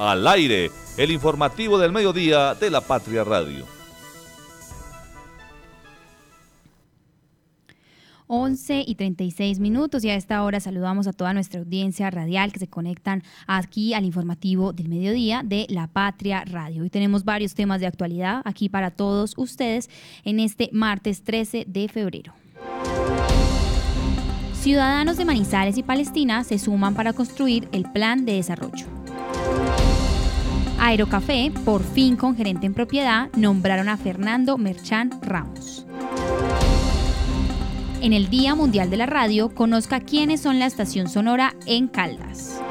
al aire, el informativo del mediodía de la Patria Radio. 11 y 36 minutos y a esta hora saludamos a toda nuestra audiencia radial que se conectan aquí al informativo del mediodía de La Patria Radio. Hoy tenemos varios temas de actualidad aquí para todos ustedes en este martes 13 de febrero. Ciudadanos de Manizales y Palestina se suman para construir el plan de desarrollo. Aerocafé, por fin con gerente en propiedad, nombraron a Fernando Merchán Ramos. En el Día Mundial de la Radio, conozca quiénes son la estación sonora en Caldas.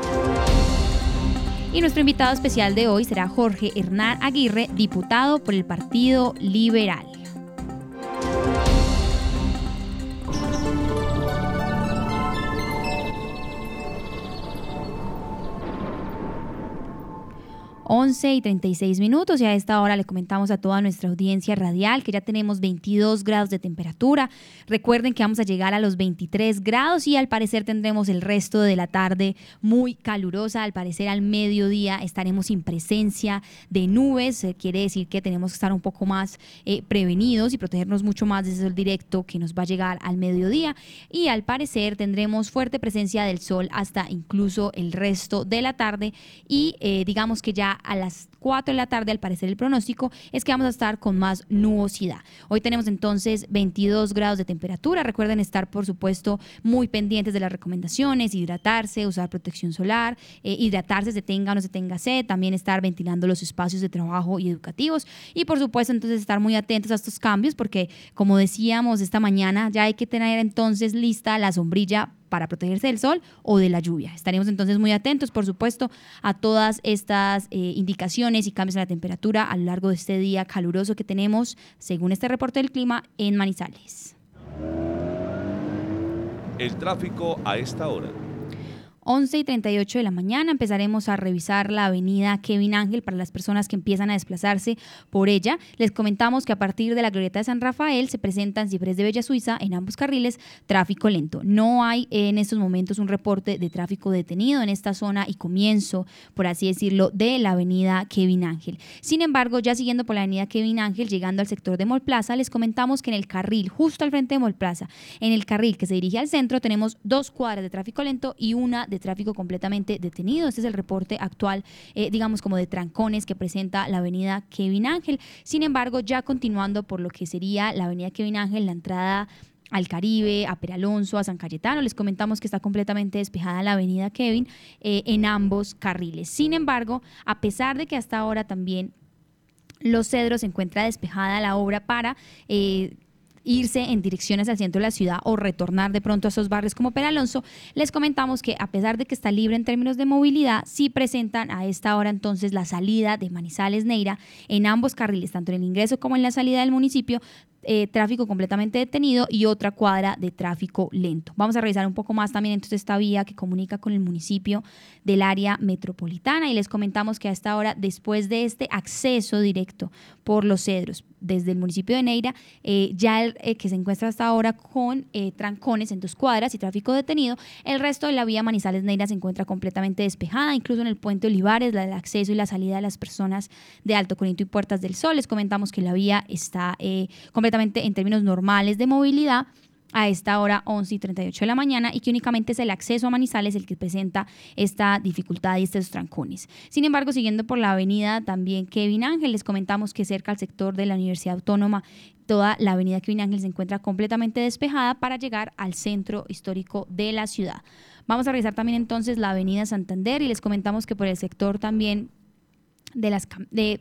Y nuestro invitado especial de hoy será Jorge Hernán Aguirre, diputado por el Partido Liberal. 11 y 36 minutos y a esta hora le comentamos a toda nuestra audiencia radial que ya tenemos 22 grados de temperatura. Recuerden que vamos a llegar a los 23 grados y al parecer tendremos el resto de la tarde muy calurosa. Al parecer al mediodía estaremos sin presencia de nubes. Eh, quiere decir que tenemos que estar un poco más eh, prevenidos y protegernos mucho más de ese sol directo que nos va a llegar al mediodía. Y al parecer tendremos fuerte presencia del sol hasta incluso el resto de la tarde y eh, digamos que ya a las 4 de la tarde, al parecer el pronóstico es que vamos a estar con más nubosidad. Hoy tenemos entonces 22 grados de temperatura. Recuerden estar, por supuesto, muy pendientes de las recomendaciones, hidratarse, usar protección solar, eh, hidratarse se tenga o no se tenga sed, también estar ventilando los espacios de trabajo y educativos y, por supuesto, entonces estar muy atentos a estos cambios porque, como decíamos esta mañana, ya hay que tener entonces lista la sombrilla para protegerse del sol o de la lluvia. Estaremos entonces muy atentos, por supuesto, a todas estas eh, indicaciones y cambios en la temperatura a lo largo de este día caluroso que tenemos, según este reporte del clima, en Manizales. El tráfico a esta hora. 11 y 38 de la mañana empezaremos a revisar la avenida Kevin Ángel para las personas que empiezan a desplazarse por ella. Les comentamos que a partir de la glorieta de San Rafael se presentan cifres de Bella Suiza en ambos carriles, tráfico lento. No hay en estos momentos un reporte de tráfico detenido en esta zona y comienzo, por así decirlo, de la avenida Kevin Ángel. Sin embargo, ya siguiendo por la avenida Kevin Ángel, llegando al sector de Mall Plaza, les comentamos que en el carril, justo al frente de Mall Plaza, en el carril que se dirige al centro, tenemos dos cuadras de tráfico lento y una de tráfico completamente detenido. Este es el reporte actual, eh, digamos, como de trancones que presenta la avenida Kevin Ángel. Sin embargo, ya continuando por lo que sería la avenida Kevin Ángel, la entrada al Caribe, a Peralonso, a San Cayetano. Les comentamos que está completamente despejada la avenida Kevin eh, en ambos carriles. Sin embargo, a pesar de que hasta ahora también los cedros se encuentra despejada la obra para... Eh, irse en direcciones al centro de la ciudad o retornar de pronto a esos barrios como Peralonso, les comentamos que a pesar de que está libre en términos de movilidad, sí presentan a esta hora entonces la salida de Manizales Neira en ambos carriles, tanto en el ingreso como en la salida del municipio, eh, tráfico completamente detenido y otra cuadra de tráfico lento. Vamos a revisar un poco más también entonces esta vía que comunica con el municipio del área metropolitana y les comentamos que a esta hora, después de este acceso directo por los cedros desde el municipio de Neira, eh, ya eh, que se encuentra hasta ahora con trancones en dos cuadras y tráfico detenido, el resto de la vía Manizales Neira se encuentra completamente despejada, incluso en el puente Olivares, la del acceso y la salida de las personas de Alto Corinto y Puertas del Sol. Les comentamos que la vía está completamente en términos normales de movilidad a esta hora 11 y 38 de la mañana y que únicamente es el acceso a Manizales el que presenta esta dificultad y estos trancones. Sin embargo, siguiendo por la avenida también Kevin Ángel, les comentamos que cerca al sector de la Universidad Autónoma, toda la avenida Kevin Ángel se encuentra completamente despejada para llegar al centro histórico de la ciudad. Vamos a revisar también entonces la avenida Santander y les comentamos que por el sector también de las,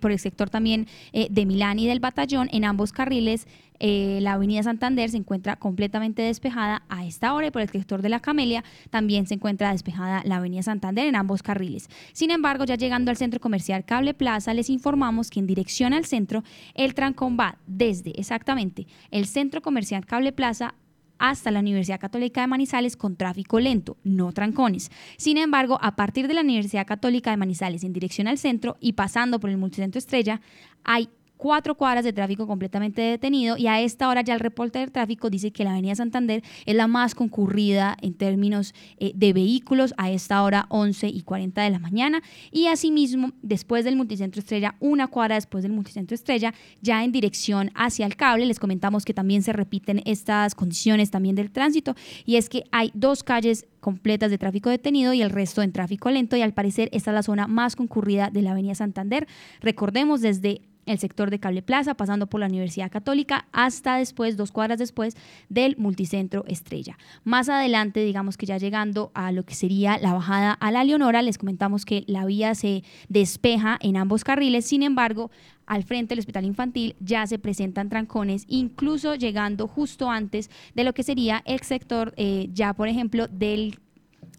por el sector también eh, de Milán y del Batallón, en ambos carriles eh, la avenida Santander se encuentra completamente despejada a esta hora y por el sector de la Camelia también se encuentra despejada la avenida Santander en ambos carriles. Sin embargo, ya llegando al centro comercial Cable Plaza, les informamos que en dirección al centro el trancón va desde exactamente el centro comercial Cable Plaza hasta la Universidad Católica de Manizales con tráfico lento, no trancones. Sin embargo, a partir de la Universidad Católica de Manizales en dirección al centro y pasando por el multicentro Estrella, hay cuatro cuadras de tráfico completamente detenido y a esta hora ya el reporte del tráfico dice que la avenida Santander es la más concurrida en términos eh, de vehículos a esta hora 11 y 40 de la mañana y asimismo después del multicentro estrella, una cuadra después del multicentro estrella, ya en dirección hacia el cable, les comentamos que también se repiten estas condiciones también del tránsito y es que hay dos calles completas de tráfico detenido y el resto en tráfico lento y al parecer esta es la zona más concurrida de la avenida Santander. Recordemos desde el sector de Cable Plaza, pasando por la Universidad Católica, hasta después, dos cuadras después, del multicentro Estrella. Más adelante, digamos que ya llegando a lo que sería la bajada a la Leonora, les comentamos que la vía se despeja en ambos carriles, sin embargo, al frente del hospital infantil ya se presentan trancones, incluso llegando justo antes de lo que sería el sector, eh, ya por ejemplo, del,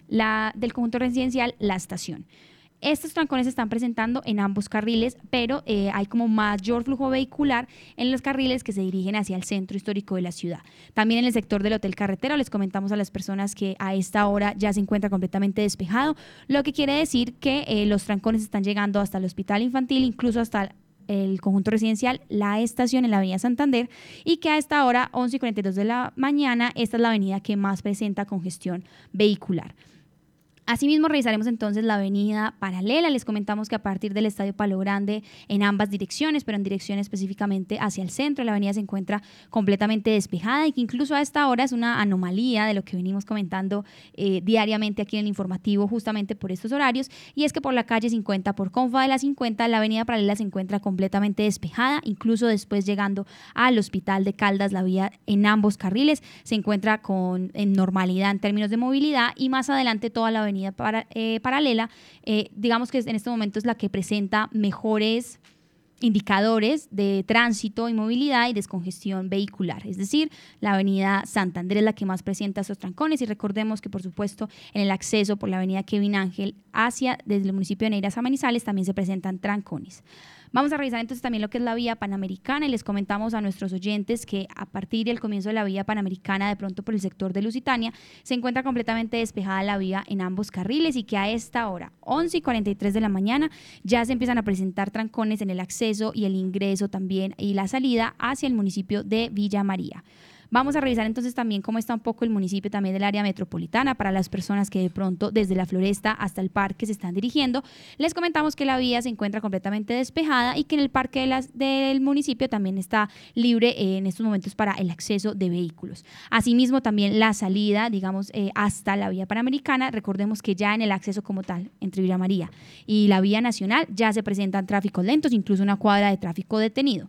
la, del conjunto residencial La Estación. Estos trancones están presentando en ambos carriles, pero eh, hay como mayor flujo vehicular en los carriles que se dirigen hacia el centro histórico de la ciudad. También en el sector del Hotel Carretero les comentamos a las personas que a esta hora ya se encuentra completamente despejado, lo que quiere decir que eh, los trancones están llegando hasta el Hospital Infantil, incluso hasta el conjunto residencial La Estación en la Avenida Santander y que a esta hora, 11 y 42 de la mañana, esta es la avenida que más presenta congestión vehicular. Asimismo, revisaremos entonces la avenida paralela. Les comentamos que a partir del Estadio Palo Grande, en ambas direcciones, pero en dirección específicamente hacia el centro, la avenida se encuentra completamente despejada y que incluso a esta hora es una anomalía de lo que venimos comentando eh, diariamente aquí en el informativo, justamente por estos horarios. Y es que por la calle 50, por Confa de la 50, la avenida paralela se encuentra completamente despejada, incluso después llegando al Hospital de Caldas, la vía en ambos carriles se encuentra con en normalidad en términos de movilidad y más adelante toda la avenida eh, paralela, eh, digamos que en este momento es la que presenta mejores indicadores de tránsito y movilidad y descongestión vehicular. Es decir, la avenida Santander es la que más presenta esos trancones y recordemos que por supuesto en el acceso por la avenida Kevin Ángel hacia desde el municipio de Neiras a Manizales también se presentan trancones. Vamos a revisar entonces también lo que es la vía panamericana y les comentamos a nuestros oyentes que a partir del comienzo de la vía panamericana, de pronto por el sector de Lusitania, se encuentra completamente despejada la vía en ambos carriles y que a esta hora, 11 y 43 de la mañana, ya se empiezan a presentar trancones en el acceso y el ingreso también y la salida hacia el municipio de Villa María. Vamos a revisar entonces también cómo está un poco el municipio también del área metropolitana para las personas que de pronto desde la floresta hasta el parque se están dirigiendo. Les comentamos que la vía se encuentra completamente despejada y que en el parque del municipio también está libre eh, en estos momentos para el acceso de vehículos. Asimismo también la salida, digamos, eh, hasta la vía panamericana. Recordemos que ya en el acceso como tal entre Villa María y la vía nacional ya se presentan tráficos lentos, incluso una cuadra de tráfico detenido.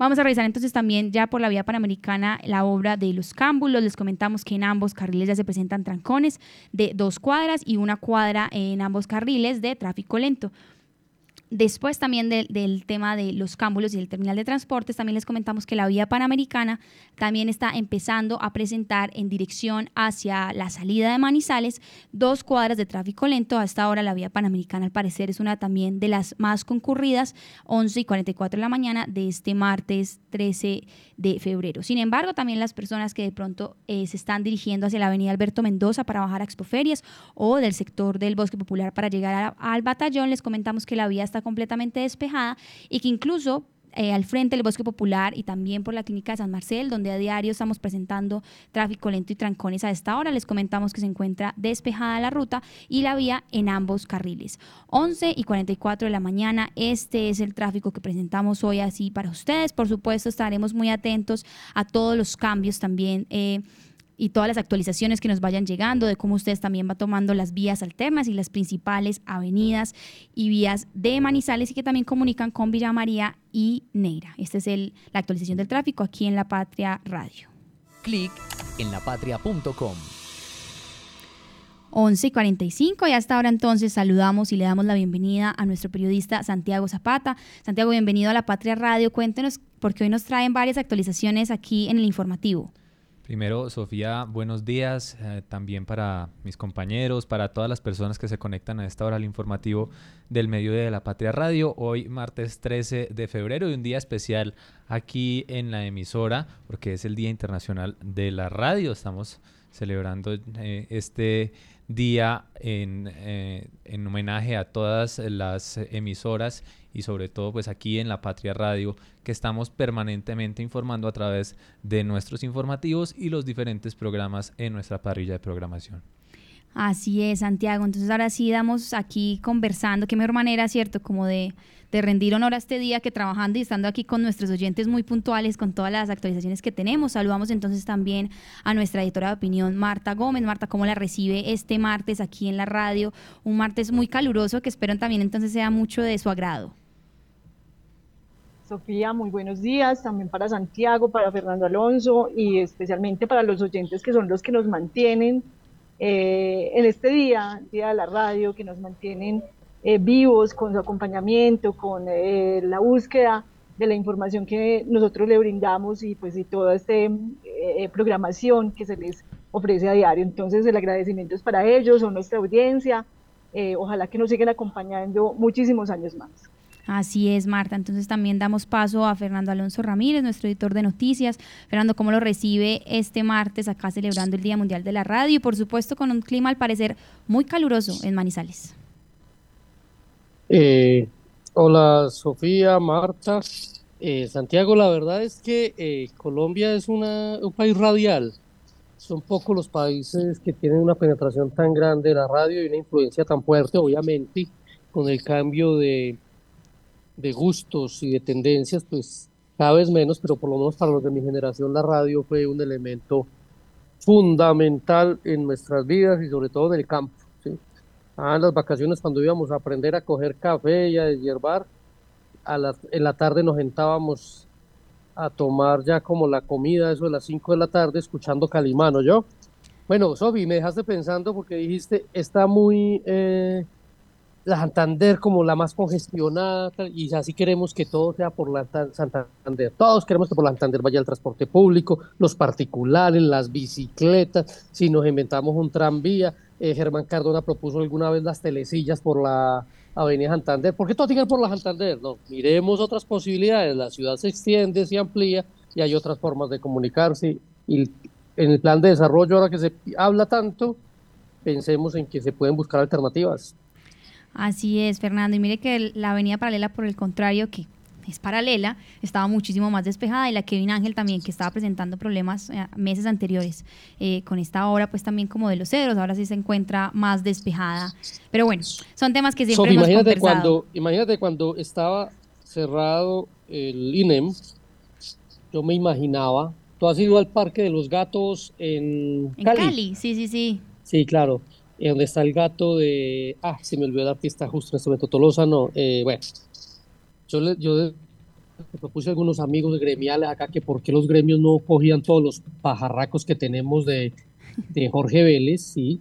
Vamos a revisar entonces también ya por la vía panamericana la obra de los cámbulos. Les comentamos que en ambos carriles ya se presentan trancones de dos cuadras y una cuadra en ambos carriles de tráfico lento. Después también del tema de los cámbulos y el terminal de transportes, también les comentamos que la vía panamericana también está empezando a presentar en dirección hacia la salida de Manizales dos cuadras de tráfico lento. Hasta ahora la vía panamericana al parecer es una también de las más concurridas, 11 y 44 de la mañana de este martes 13 de febrero. Sin embargo, también las personas que de pronto eh, se están dirigiendo hacia la avenida Alberto Mendoza para bajar a Expoferias o del sector del Bosque Popular para llegar al batallón, les comentamos que la vía está completamente despejada y que incluso eh, al frente del Bosque Popular y también por la Clínica de San Marcel, donde a diario estamos presentando tráfico lento y trancones a esta hora. Les comentamos que se encuentra despejada la ruta y la vía en ambos carriles. 11 y 44 de la mañana, este es el tráfico que presentamos hoy así para ustedes. Por supuesto, estaremos muy atentos a todos los cambios también. Eh, y todas las actualizaciones que nos vayan llegando de cómo ustedes también van tomando las vías alternas y las principales avenidas y vías de Manizales y que también comunican con Villa María y Neira. Esta es el, la actualización del tráfico aquí en La Patria Radio. Clic en lapatria.com. 11 y 45 y hasta ahora entonces saludamos y le damos la bienvenida a nuestro periodista Santiago Zapata. Santiago, bienvenido a La Patria Radio. Cuéntenos porque hoy nos traen varias actualizaciones aquí en el informativo. Primero, Sofía, buenos días eh, también para mis compañeros, para todas las personas que se conectan a esta hora al informativo del Medio de la Patria Radio. Hoy, martes 13 de febrero, y un día especial aquí en la emisora, porque es el Día Internacional de la Radio. Estamos celebrando eh, este día eh, en homenaje a todas las emisoras y sobre todo pues aquí en la Patria Radio que estamos permanentemente informando a través de nuestros informativos y los diferentes programas en nuestra parrilla de programación. Así es, Santiago. Entonces ahora sí damos aquí conversando, qué mejor manera, ¿cierto? Como de, de, rendir honor a este día que trabajando y estando aquí con nuestros oyentes muy puntuales, con todas las actualizaciones que tenemos. Saludamos entonces también a nuestra editora de opinión, Marta Gómez. Marta, ¿cómo la recibe este martes aquí en la radio? Un martes muy caluroso que espero también entonces sea mucho de su agrado. Sofía, muy buenos días, también para Santiago, para Fernando Alonso y especialmente para los oyentes que son los que nos mantienen eh, en este día, Día de la Radio, que nos mantienen eh, vivos con su acompañamiento, con eh, la búsqueda de la información que nosotros le brindamos y pues y toda esta programación que se les ofrece a diario. Entonces el agradecimiento es para ellos, son nuestra audiencia, ojalá que nos sigan acompañando muchísimos años más. Así es, Marta. Entonces también damos paso a Fernando Alonso Ramírez, nuestro editor de noticias. Fernando, ¿cómo lo recibe este martes acá celebrando el Día Mundial de la Radio? Y por supuesto con un clima al parecer muy caluroso en Manizales. Eh, hola Sofía, Marta. Eh, Santiago, la verdad es que eh, Colombia es una, un país radial. Son pocos los países que tienen una penetración tan grande de la radio y una influencia tan fuerte, obviamente, con el cambio de de gustos y de tendencias, pues cada vez menos, pero por lo menos para los de mi generación la radio fue un elemento fundamental en nuestras vidas y sobre todo en el campo. ¿sí? Ah, en las vacaciones cuando íbamos a aprender a coger café y a deshiervar, a la, en la tarde nos sentábamos a tomar ya como la comida, eso de las 5 de la tarde, escuchando Calimano, ¿yo? Bueno, Sobi, me dejaste pensando porque dijiste, está muy... Eh, la Santander como la más congestionada y así queremos que todo sea por la Santander. Todos queremos que por la Santander vaya el transporte público, los particulares, las bicicletas, si nos inventamos un tranvía. Eh, Germán Cardona propuso alguna vez las telecillas por la Avenida Santander. ¿Por qué todo tiene por la Santander? No, miremos otras posibilidades. La ciudad se extiende, se amplía y hay otras formas de comunicarse. Y en el plan de desarrollo, ahora que se habla tanto, pensemos en que se pueden buscar alternativas. Así es, Fernando. Y mire que la avenida paralela, por el contrario, que es paralela, estaba muchísimo más despejada y la Kevin Ángel también, que estaba presentando problemas eh, meses anteriores eh, con esta obra, pues también como de los cedros, ahora sí se encuentra más despejada. Pero bueno, son temas que siempre hemos imagínate cuando Imagínate cuando estaba cerrado el INEM, yo me imaginaba, tú has ido al Parque de los Gatos en, en Cali. Sí, sí, sí. Sí, claro eh, donde está el gato de, ah, se me olvidó la artista justo en este momento, Tolosa, no, eh, bueno, yo, le, yo propuse a algunos amigos gremiales acá que por qué los gremios no cogían todos los pajarracos que tenemos de, de Jorge Vélez, sí,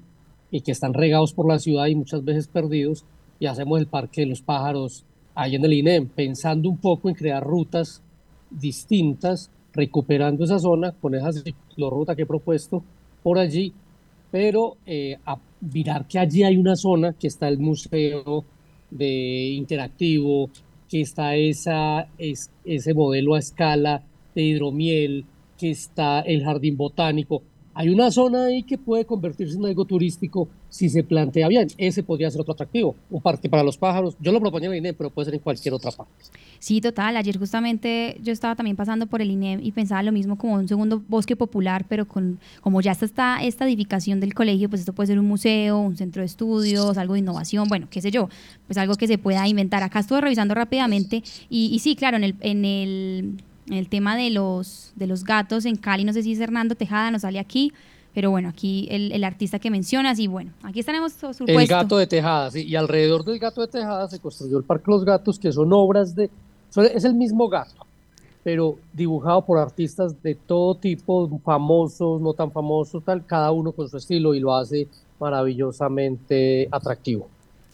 y que están regados por la ciudad y muchas veces perdidos, y hacemos el Parque de los Pájaros ahí en el INEM, pensando un poco en crear rutas distintas, recuperando esa zona con esa ruta que he propuesto por allí, pero eh, a mirar que allí hay una zona que está el museo de interactivo, que está esa, es, ese modelo a escala de hidromiel, que está el jardín botánico. Hay una zona ahí que puede convertirse en algo turístico si se plantea bien. Ese podría ser otro atractivo, un parque para los pájaros. Yo lo proponía en el INEM, pero puede ser en cualquier otra parte. Sí, total. Ayer justamente yo estaba también pasando por el INEM y pensaba lo mismo como un segundo bosque popular, pero con como ya está esta edificación del colegio, pues esto puede ser un museo, un centro de estudios, algo de innovación, bueno, qué sé yo, pues algo que se pueda inventar. Acá estuve revisando rápidamente y, y sí, claro, en el, en el, el tema de los, de los gatos en Cali, no sé si es Hernando Tejada, nos sale aquí pero bueno, aquí el, artista que mencionas y bueno, aquí estaremos supuesto. El gato de Tejada, sí, y alrededor del gato de Tejada se construyó el Parque Los Gatos, que son obras de, es el mismo gato, pero dibujado por artistas de todo tipo, famosos, no tan famosos, tal, cada uno con su estilo y lo hace maravillosamente atractivo.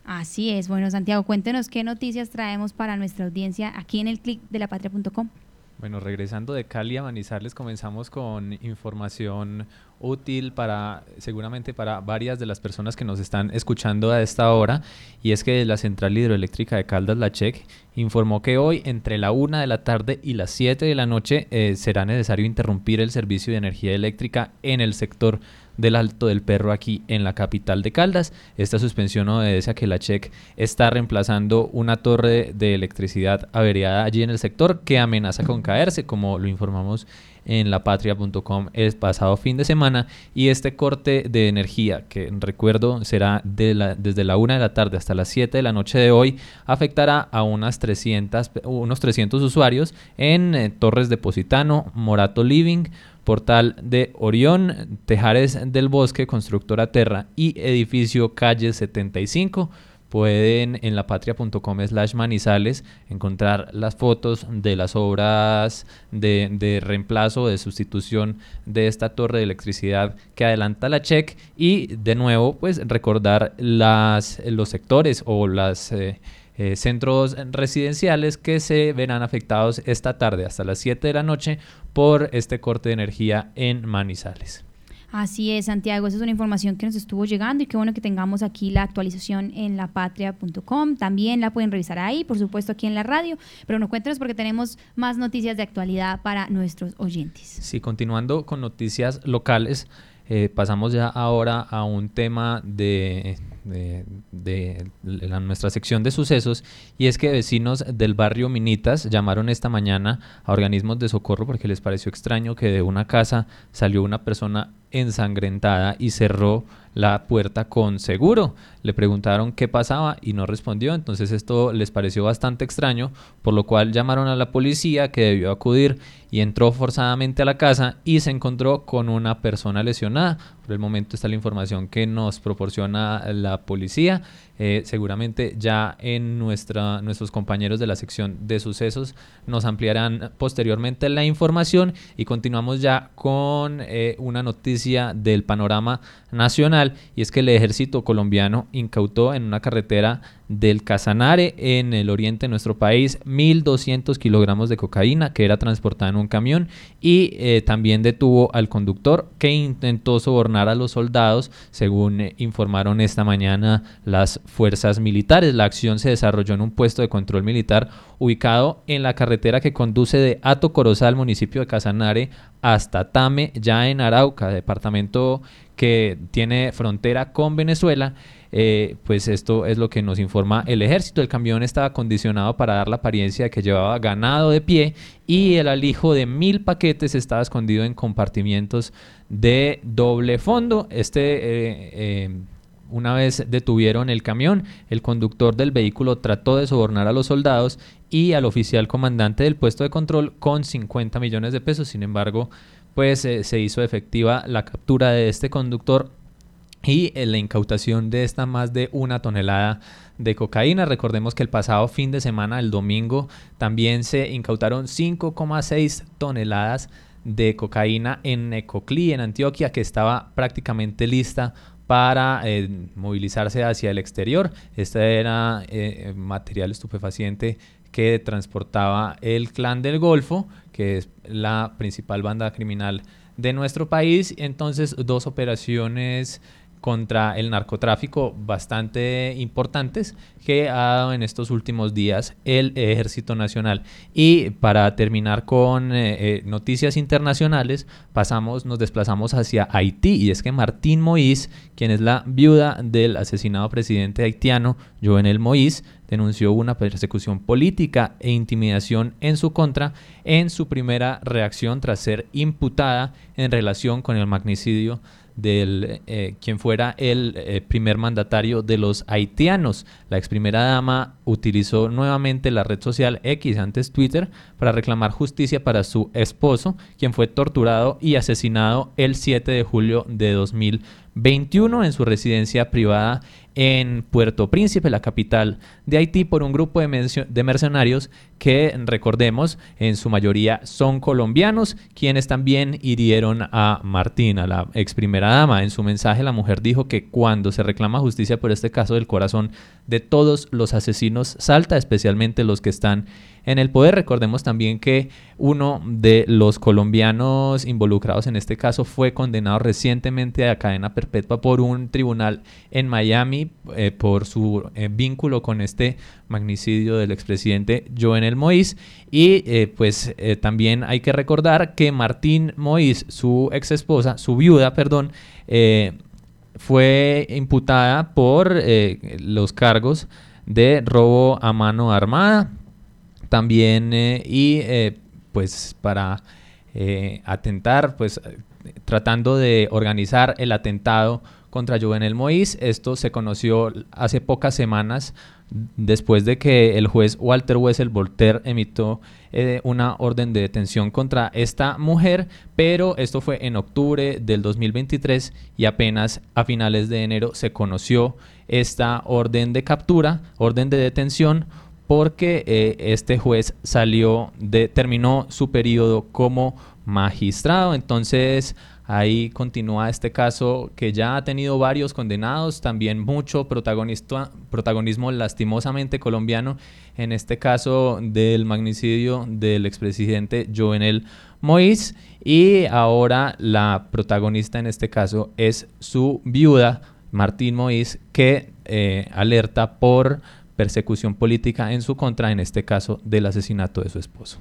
Así es. Bueno, Santiago, cuéntenos qué noticias traemos para nuestra audiencia aquí en el clic de la patria.com. Bueno, regresando de Cali a Manizales, comenzamos con información útil para seguramente para varias de las personas que nos están escuchando a esta hora y es que la central hidroeléctrica de Caldas La Chec informó que hoy entre la 1 de la tarde y las 7 de la noche eh, será necesario interrumpir el servicio de energía eléctrica en el sector del Alto del Perro aquí en la capital de Caldas. Esta suspensión obedece a que la CHEC está reemplazando una torre de electricidad averiada allí en el sector que amenaza con caerse, como lo informamos en lapatria.com el pasado fin de semana y este corte de energía que recuerdo será desde la 1 de la tarde hasta las 7 de la noche de hoy afectará a unas 300, unos 300 usuarios en eh, Torres de Positano, Morato Living, Portal de Orión, Tejares del Bosque, Constructora Terra y Edificio Calle 75 pueden en lapatria.com slash manizales encontrar las fotos de las obras de, reemplazo, de sustitución de esta torre de electricidad que adelanta la check y de nuevo pues recordar las, los sectores o las... Eh, eh, centros residenciales que se verán afectados esta tarde hasta las 7 de la noche por este corte de energía en Manizales. Así es, Santiago, esa es una información que nos estuvo llegando y qué bueno que tengamos aquí la actualización en lapatria.com. También la pueden revisar ahí, por supuesto, aquí en la radio, pero no cuéntenos porque tenemos más noticias de actualidad para nuestros oyentes. Sí, continuando con noticias locales, eh, pasamos ya ahora a un tema de de, la, nuestra sección de sucesos y es que vecinos del barrio Minitas llamaron esta mañana a organismos de socorro porque les pareció extraño que de una casa salió una persona ensangrentada y cerró la puerta con seguro. Le preguntaron qué pasaba y no respondió, entonces esto les pareció bastante extraño, por lo cual llamaron a la policía que debió acudir y entró forzadamente a la casa y se encontró con una persona lesionada. Por el momento está la información que nos proporciona la policía. Eh, seguramente ya en nuestra, nuestros compañeros de la sección de sucesos nos ampliarán posteriormente la información y continuamos ya con eh, una noticia del panorama nacional y es que el ejército colombiano incautó en una carretera del Casanare en el oriente de nuestro país 1.200 kilogramos de cocaína que era transportada en un camión y eh, también detuvo al conductor que intentó sobornar a los soldados según eh, informaron esta mañana las fuerzas militares. La acción se desarrolló en un puesto de control militar ubicado en la carretera que conduce de Ato Corozal, municipio de Casanare, hasta Tame, ya en Arauca, departamento que tiene frontera con Venezuela. Eh, pues esto es lo que nos informa el ejército. El camión estaba condicionado para dar la apariencia de que llevaba ganado de pie y el alijo de mil paquetes estaba escondido en compartimientos de doble fondo. Este eh, eh, una vez detuvieron el camión, el conductor del vehículo trató de sobornar a los soldados y al oficial comandante del puesto de control con 50 millones de pesos. Sin embargo, pues se hizo efectiva la captura de este conductor y la incautación de esta más de una tonelada de cocaína. Recordemos que el pasado fin de semana, el domingo, también se incautaron 5,6 toneladas de cocaína en Necoclí, en Antioquia, que estaba prácticamente lista para eh, movilizarse hacia el exterior. Este era eh, material estupefaciente que transportaba el clan del Golfo, que es la principal banda criminal de nuestro país. Entonces, dos operaciones contra el narcotráfico bastante importantes que ha dado en estos últimos días el Ejército Nacional. Y para terminar con eh, eh, noticias internacionales, pasamos, nos desplazamos hacia Haití y es que Martín Moïse, quien es la viuda del asesinado presidente haitiano Jovenel Moïse, denunció una persecución política e intimidación en su contra en su primera reacción tras ser imputada en relación con el magnicidio del eh, quien fuera el eh, primer mandatario de los haitianos. La ex primera dama utilizó nuevamente la red social X, antes Twitter, para reclamar justicia para su esposo, quien fue torturado y asesinado el 7 de julio de 2021 en su residencia privada en Puerto Príncipe, la capital de Haití, por un grupo de, mercenarios que, recordemos, en su mayoría son colombianos, quienes también hirieron a Martina, la ex primera dama. En su mensaje, la mujer dijo que cuando se reclama justicia por este caso, del corazón de todos los asesinos salta, especialmente los que están en el poder. Recordemos también que uno de los colombianos involucrados en este caso fue condenado recientemente a cadena perpetua por un tribunal en Miami eh, por su eh, vínculo con este magnicidio del expresidente Jovenel Moïse. Y eh, pues también hay que recordar que Martín Moïse, su ex esposa, su viuda, perdón, fue imputada por los cargos de robo a mano armada, también y pues para eh, atentar, pues tratando de organizar el atentado contra Jovenel Moïse. Esto se conoció hace pocas semanas después de que el juez Walter Wessel Voltaire emitió eh, una orden de detención contra esta mujer, pero esto fue en octubre del 2023 y apenas a finales de enero se conoció esta orden de captura, orden de detención porque eh, este juez salió de, terminó su periodo como magistrado, entonces ahí continúa este caso que ya ha tenido varios condenados, también mucho protagonismo lastimosamente colombiano, en este caso del magnicidio del expresidente Jovenel Moïse, y ahora la protagonista en este caso es su viuda, Martín Moïse, que eh, alerta por persecución política en su contra, en este caso del asesinato de su esposo.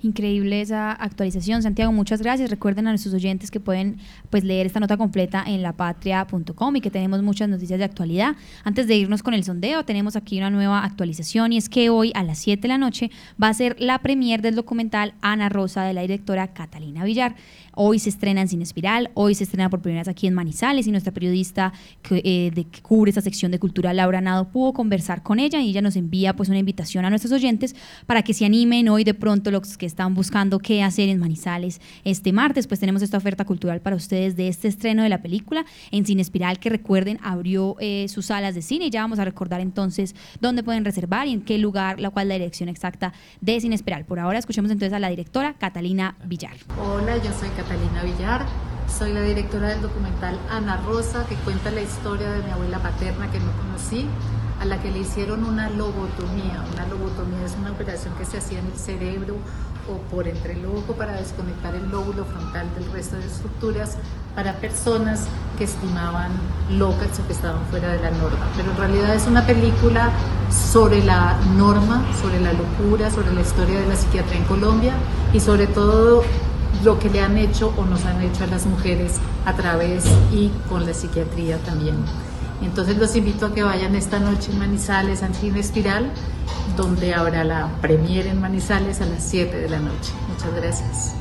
Increíble esa actualización. Santiago, muchas gracias. Recuerden a nuestros oyentes que pueden pues, leer esta nota completa en lapatria.com y que tenemos muchas noticias de actualidad. Antes de irnos con el sondeo, tenemos aquí una nueva actualización y es que hoy a las 7 de la noche va a ser la premier del documental Ana Rosa de la directora Catalina Villar. Hoy se estrena en Cine Espiral, hoy se estrena por primera vez aquí en Manizales y nuestra periodista que, eh, de, que cubre esta sección de cultura, Laura Nado, pudo conversar con ella y ella nos envía pues una invitación a nuestros oyentes para que se animen hoy de pronto los que están buscando qué hacer en Manizales este martes, pues tenemos esta oferta cultural para ustedes de este estreno de la película en Cine Espiral que recuerden abrió eh, sus salas de cine y ya vamos a recordar entonces dónde pueden reservar y en qué lugar, la cual la dirección exacta de Cine Espiral. Por ahora escuchemos entonces a la directora Catalina Villar. Hola, yo soy Catalina Catalina Villar. Soy la directora del documental Ana Rosa, que cuenta la historia de mi abuela paterna que no conocí, a la que le hicieron una lobotomía. Una lobotomía es una operación que se hacía en el cerebro o por entre el para desconectar el lóbulo frontal del resto de estructuras para personas que estimaban locas o que estaban fuera de la norma. Pero en realidad es una película sobre la norma, sobre la locura, sobre la historia de la psiquiatría en Colombia y sobre todo lo que le han hecho o nos han hecho a las mujeres a través y con la psiquiatría también. Entonces los invito a que vayan esta noche en Manizales al Cine Espiral, donde habrá la premier en Manizales a las 7 de la noche. Muchas gracias.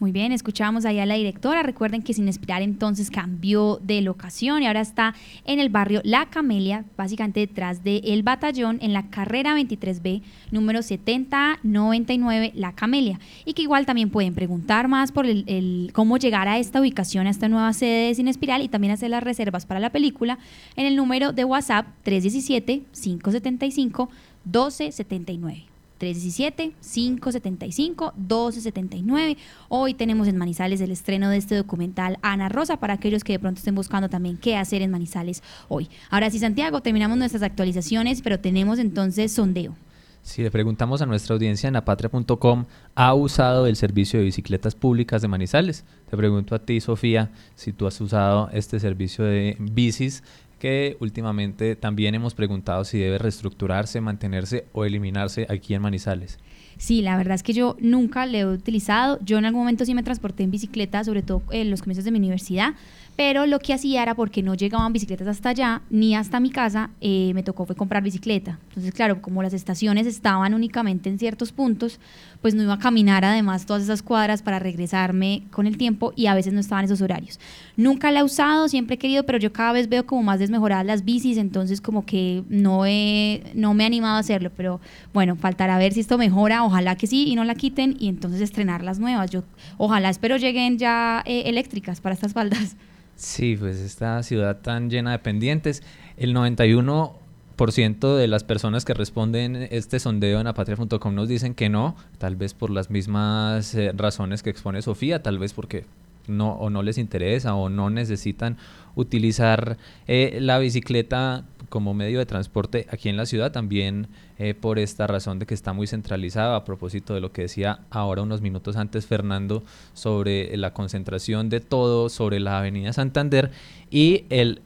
Muy bien, escuchamos ahí a la directora. Recuerden que Sin Espiral entonces cambió de locación y ahora está en el barrio La Camelia, básicamente detrás del el batallón en la carrera 23B, número 7099 La Camelia. Y que igual también pueden preguntar más por el, cómo llegar a esta ubicación, a esta nueva sede de Sin Espiral y también hacer las reservas para la película en el número de WhatsApp 317 575 1279. 317-575-1279. Hoy tenemos en Manizales el estreno de este documental Ana Rosa para aquellos que de pronto estén buscando también qué hacer en Manizales hoy. Ahora sí, Santiago, terminamos nuestras actualizaciones, pero tenemos entonces sondeo. Si le preguntamos a nuestra audiencia en apatria.com, ¿ha usado el servicio de bicicletas públicas de Manizales? Te pregunto a ti, Sofía, si tú has usado este servicio de bicis que últimamente también hemos preguntado si debe reestructurarse, mantenerse o eliminarse aquí en Manizales. Sí, la verdad es que yo nunca le he utilizado. Yo en algún momento sí me transporté en bicicleta, sobre todo en los comienzos de mi universidad, pero lo que hacía era porque no llegaban bicicletas hasta allá ni hasta mi casa, eh, me tocó fue comprar bicicleta. Entonces, claro, como las estaciones estaban únicamente en ciertos puntos, pues no iba a caminar además todas esas cuadras para regresarme con el tiempo y a veces no estaban esos horarios. Nunca la he usado, siempre he querido, pero yo cada vez veo como más desmejoradas las bicis, entonces como que no, he, no me he animado a hacerlo, pero bueno, faltará ver si esto mejora, ojalá que sí y no la quiten y entonces estrenar las nuevas. Yo ojalá espero lleguen ya eh, eléctricas para estas faldas. Sí, pues esta ciudad tan llena de pendientes, el 91% de las personas que responden este sondeo en apatria.com nos dicen que no, tal vez por las mismas eh, razones que expone Sofía, tal vez porque no, o no les interesa o no necesitan utilizar eh, la bicicleta como medio de transporte aquí en la ciudad, también eh, por esta razón de que está muy centralizada, a propósito de lo que decía ahora unos minutos antes Fernando sobre la concentración de todo sobre la Avenida Santander y el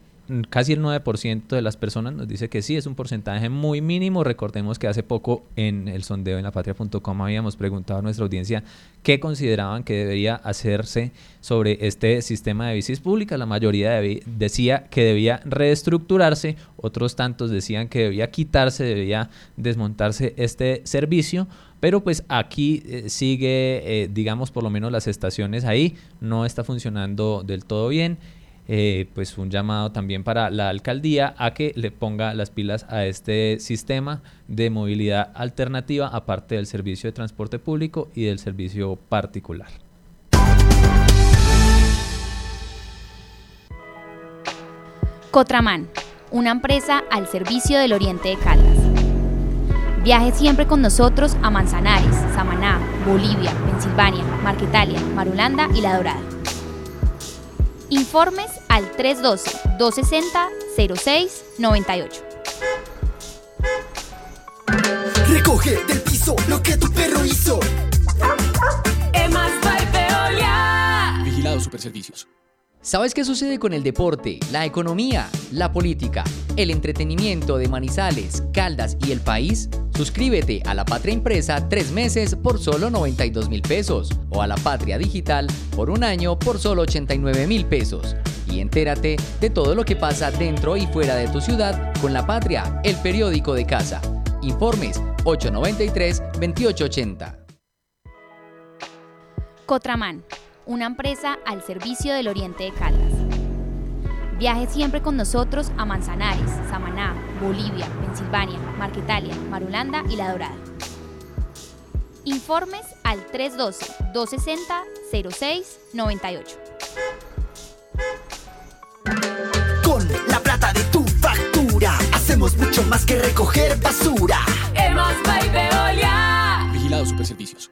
casi el 9% de las personas nos dice que sí, es un porcentaje muy mínimo. Recordemos que hace poco en el sondeo en la patria.com habíamos preguntado a nuestra audiencia qué consideraban que debería hacerse sobre este sistema de bicis públicas. La mayoría decía que debía reestructurarse, otros tantos decían que debía quitarse, debía desmontarse este servicio. Pero pues aquí eh, sigue, eh, digamos, por lo menos las estaciones ahí, no está funcionando del todo bien. Eh, pues un llamado también para la alcaldía a que le ponga las pilas a este sistema de movilidad alternativa aparte del servicio de transporte público y del servicio particular. Cotraman, una empresa al servicio del Oriente de Caldas. Viaje siempre con nosotros a Manzanares, Samaná, Bolivia, Pensilvania, Marquetalia, Marulanda y La Dorada. Informes al 312-260-0698. Recoge del piso lo que tu perro hizo. Emas Vigilado Superservicios. ¿Sabes qué sucede con el deporte, la economía, la política, el entretenimiento de Manizales, Caldas y el país? Suscríbete a La Patria Impresa tres meses por solo 92 mil pesos o a La Patria Digital por un año por solo 89 mil pesos. Y entérate de todo lo que pasa dentro y fuera de tu ciudad con La Patria, el periódico de casa. Informes 893-2880. Cotraman una empresa al servicio del Oriente de Caldas. Viaje siempre con nosotros a Manzanares, Samaná, Bolivia, Pensilvania, Marquetalia, Marulanda y La Dorada. Informes al 312-260-0698. Con la plata de tu factura, hacemos mucho más que recoger basura. Hemos Veolia. Vigilado Superservicios.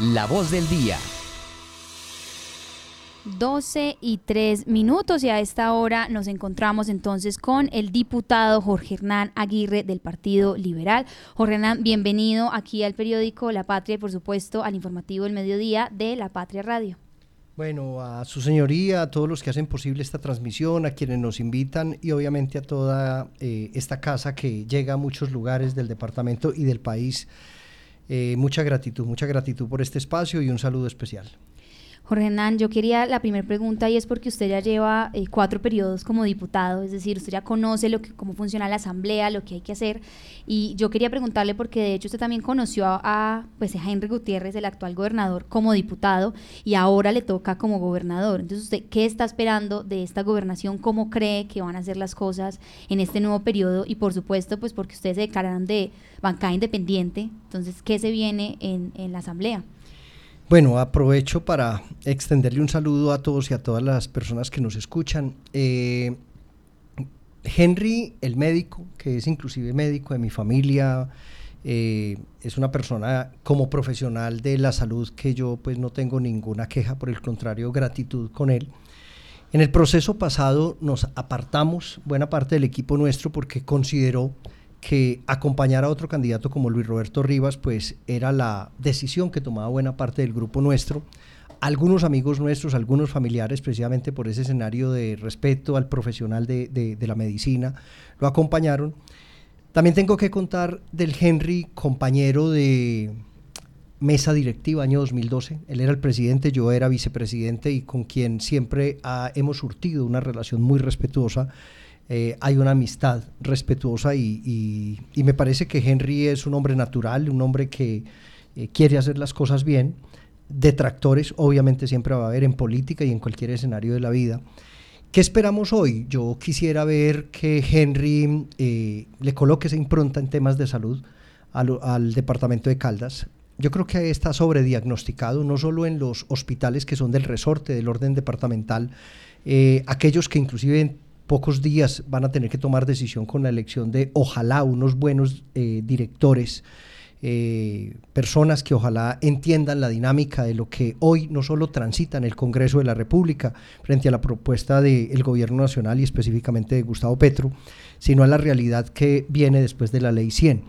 La voz del día. 12 y 3 minutos y a esta hora nos encontramos entonces con el diputado Jorge Hernán Aguirre del Partido Liberal. Jorge Hernán, bienvenido aquí al periódico La Patria y por supuesto al informativo del mediodía de La Patria Radio. Bueno, a su señoría, a todos los que hacen posible esta transmisión, a quienes nos invitan y obviamente a toda eh, esta casa que llega a muchos lugares del departamento y del país eh, mucha gratitud, mucha gratitud por este espacio y un saludo especial. Jorge Hernán, yo quería la primera pregunta y es porque usted ya lleva eh, cuatro periodos como diputado, es decir, usted ya conoce lo que, cómo funciona la asamblea, lo que hay que hacer. Y yo quería preguntarle, porque de hecho usted también conoció a, pues, a Henry Gutiérrez, el actual gobernador, como diputado y ahora le toca como gobernador. Entonces, ¿usted qué está esperando de esta gobernación? ¿Cómo cree que van a ser las cosas en este nuevo periodo? Y por supuesto, pues porque ustedes se declararon de bancada independiente, entonces, ¿qué se viene en, en la asamblea? Bueno, aprovecho para extenderle un saludo a todos y a todas las personas que nos escuchan. Eh, Henry, el médico, que es inclusive médico de mi familia, eh, es una persona como profesional de la salud que yo pues no tengo ninguna queja, por el contrario, gratitud con él. En el proceso pasado nos apartamos buena parte del equipo nuestro porque consideró que acompañar a otro candidato como Luis Roberto Rivas, pues era la decisión que tomaba buena parte del grupo nuestro. Algunos amigos nuestros, algunos familiares, precisamente por ese escenario de respeto al profesional de, de, la medicina, lo acompañaron. También tengo que contar del Henry, compañero de mesa directiva año 2012. Él era el presidente, yo era vicepresidente y con quien siempre hemos surtido una relación muy respetuosa eh, hay una amistad respetuosa y, me parece que Henry es un hombre natural, un hombre que eh, quiere hacer las cosas bien, detractores, obviamente siempre va a haber en política y en cualquier escenario de la vida. ¿Qué esperamos hoy? Yo quisiera ver que Henry eh, le coloque esa impronta en temas de salud al, al, departamento de Caldas. Yo creo que está sobrediagnosticado, no solo en los hospitales que son del resorte, del orden departamental, aquellos que inclusive pocos días van a tener que tomar decisión con la elección de ojalá unos buenos eh, directores eh, personas que ojalá entiendan la dinámica de lo que hoy no solo transita en el Congreso de la República frente a la propuesta del gobierno nacional y específicamente de Gustavo Petro, sino a la realidad que viene después de la ley 100.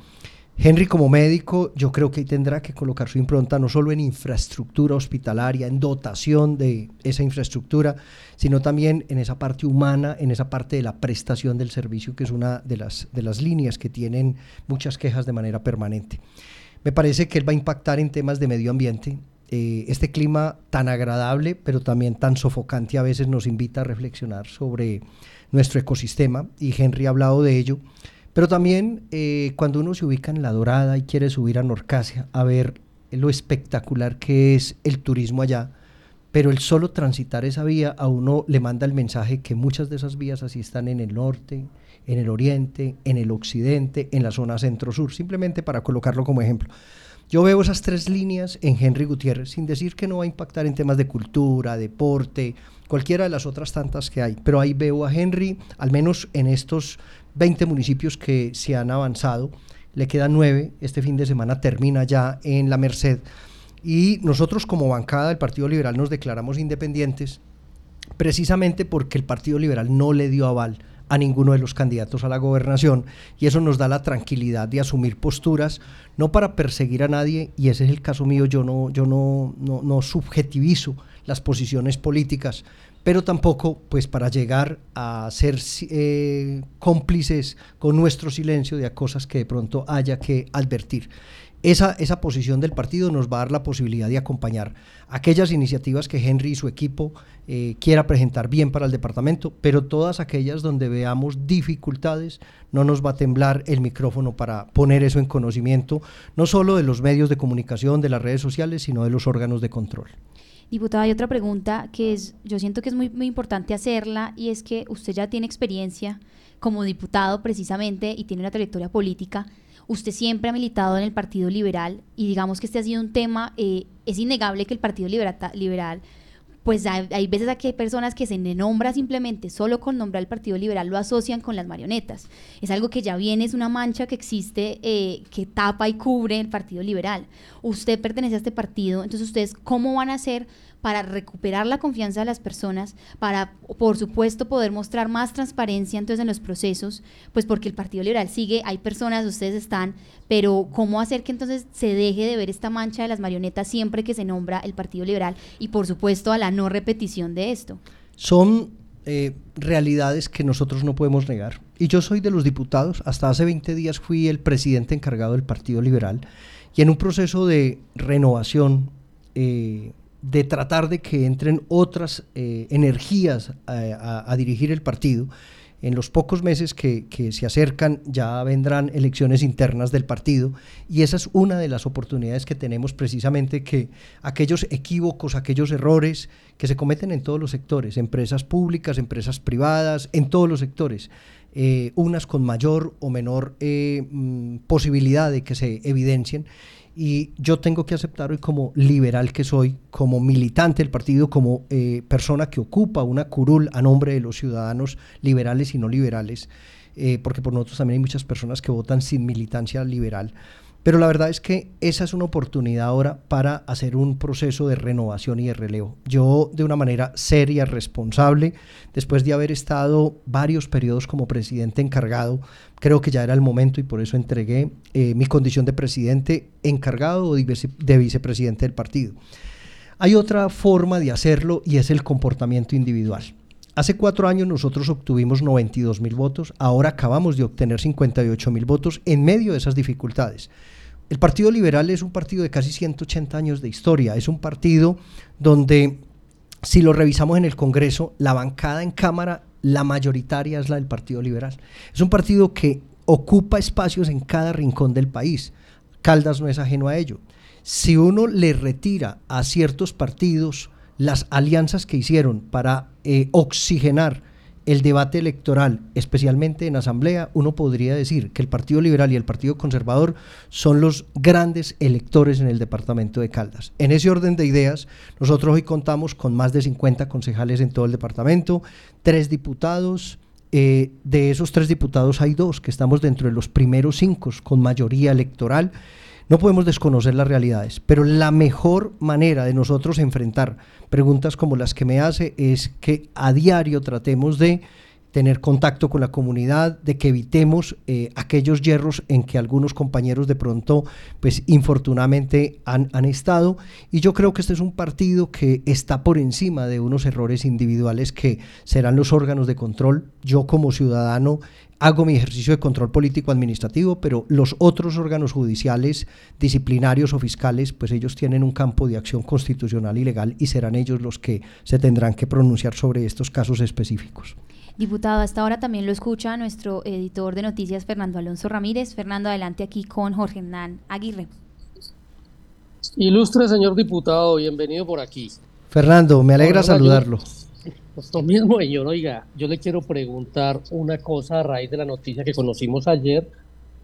Henry como médico yo creo que tendrá que colocar su impronta no solo en infraestructura hospitalaria, en dotación de esa infraestructura, sino también en esa parte humana, en esa parte de la prestación del servicio, que es una de las, de las líneas que tienen muchas quejas de manera permanente. Me parece que él va a impactar en temas de medio ambiente. Eh, este clima tan agradable, pero también tan sofocante, a veces nos invita a reflexionar sobre nuestro ecosistema, y Henry ha hablado de ello. Pero también eh, cuando uno se ubica en La Dorada y quiere subir a Norcasia a ver lo espectacular que es el turismo allá, pero el solo transitar esa vía a uno le manda el mensaje que muchas de esas vías así están en el norte, en el oriente, en el occidente, en la zona centro-sur, simplemente para colocarlo como ejemplo. Yo veo esas tres líneas en Henry Gutiérrez, sin decir que no va a impactar en temas de cultura, deporte, cualquiera de las otras tantas que hay, pero ahí veo a Henry, al menos en estos 20 municipios que se han avanzado, le quedan 9, este fin de semana termina ya en la Merced, y nosotros como bancada del Partido Liberal nos declaramos independientes precisamente porque el Partido Liberal no le dio aval a ninguno de los candidatos a la gobernación y eso nos da la tranquilidad de asumir posturas no para perseguir a nadie y ese es el caso mío yo no yo no no, no subjetivizo las posiciones políticas pero tampoco pues para llegar a ser eh, cómplices con nuestro silencio de cosas que de pronto haya que advertir. Esa, esa posición del partido nos va a dar la posibilidad de acompañar aquellas iniciativas que Henry y su equipo eh, quiera presentar bien para el departamento, pero todas aquellas donde veamos dificultades, no nos va a temblar el micrófono para poner eso en conocimiento, no solo de los medios de comunicación, de las redes sociales, sino de los órganos de control. Diputada, hay otra pregunta que es, yo siento que es muy, muy importante hacerla y es que usted ya tiene experiencia como diputado precisamente y tiene una trayectoria política. Usted siempre ha militado en el Partido Liberal y digamos que este ha sido un tema, eh, es innegable que el Partido Liberal, liberal pues hay, hay, veces aquí hay personas que se nombra simplemente solo con nombrar el Partido Liberal lo asocian con las marionetas. Es algo que ya viene, es una mancha que existe, eh, que tapa y cubre el Partido Liberal. Usted pertenece a este partido, entonces ustedes, ¿cómo van a hacer para recuperar la confianza de las personas, para, por supuesto, poder mostrar más transparencia entonces en los procesos, pues porque el Partido Liberal sigue, hay personas, ustedes están, pero ¿cómo hacer que entonces se deje de ver esta mancha de las marionetas siempre que se nombra el Partido Liberal y, por supuesto, a la no repetición de esto? Son eh, realidades que nosotros no podemos negar. Y yo soy de los diputados, hasta hace 20 días fui el presidente encargado del Partido Liberal y en un proceso de renovación eh, de tratar de que entren otras eh, energías a, dirigir el partido. En los pocos meses que, se acercan ya vendrán elecciones internas del partido y esa es una de las oportunidades que tenemos precisamente que aquellos equívocos, aquellos errores que se cometen en todos los sectores, empresas públicas, empresas privadas, en todos los sectores, eh, unas con mayor o menor eh, mm, posibilidad de que se evidencien y yo tengo que aceptar hoy como liberal que soy, como militante del partido, como eh, persona que ocupa una curul a nombre de los ciudadanos liberales y no liberales, eh, porque por nosotros también hay muchas personas que votan sin militancia liberal. Pero la verdad es que esa es una oportunidad ahora para hacer un proceso de renovación y de relevo. Yo de una manera seria, responsable, después de haber estado varios periodos como presidente encargado, creo que ya era el momento y por eso entregué eh, mi condición de presidente encargado o de vicepresidente del partido. Hay otra forma de hacerlo y es el comportamiento individual. Hace cuatro años nosotros obtuvimos 92 mil votos, ahora acabamos de obtener 58 mil votos en medio de esas dificultades. El Partido Liberal es un partido de casi 180 años de historia, es un partido donde, si lo revisamos en el Congreso, la bancada en Cámara, la mayoritaria es la del Partido Liberal. Es un partido que ocupa espacios en cada rincón del país Caldas no es ajeno a ello. Si uno le retira a ciertos partidos las alianzas que hicieron para eh, oxigenar el debate electoral, especialmente en asamblea, uno podría decir que el Partido Liberal y el Partido Conservador son los grandes electores en el departamento de Caldas. En ese orden de ideas, nosotros hoy contamos con más de 50 concejales en todo el departamento, tres diputados. eh, de esos tres diputados hay dos que estamos dentro de los primeros cinco con mayoría electoral. No podemos desconocer las realidades, pero la mejor manera de nosotros enfrentar preguntas como las que me hace es que a diario tratemos de tener contacto con la comunidad, de que evitemos eh, aquellos hierros en que algunos compañeros de pronto, pues infortunadamente han, han estado. Y yo creo que este es un partido que está por encima de unos errores individuales que serán los órganos de control. Yo como ciudadano hago mi ejercicio de control político administrativo, pero los otros órganos judiciales, disciplinarios o fiscales, pues ellos tienen un campo de acción constitucional y legal y serán ellos los que se tendrán que pronunciar sobre estos casos específicos. Diputado, hasta ahora también lo escucha nuestro editor de noticias, Fernando Alonso Ramírez. Fernando, adelante aquí con Jorge Hernán Aguirre. Ilustre señor diputado, bienvenido por aquí. Fernando, me alegra saludarlo. Pues lo mismo, señor. Oiga, yo le quiero preguntar una cosa a raíz de la noticia que conocimos ayer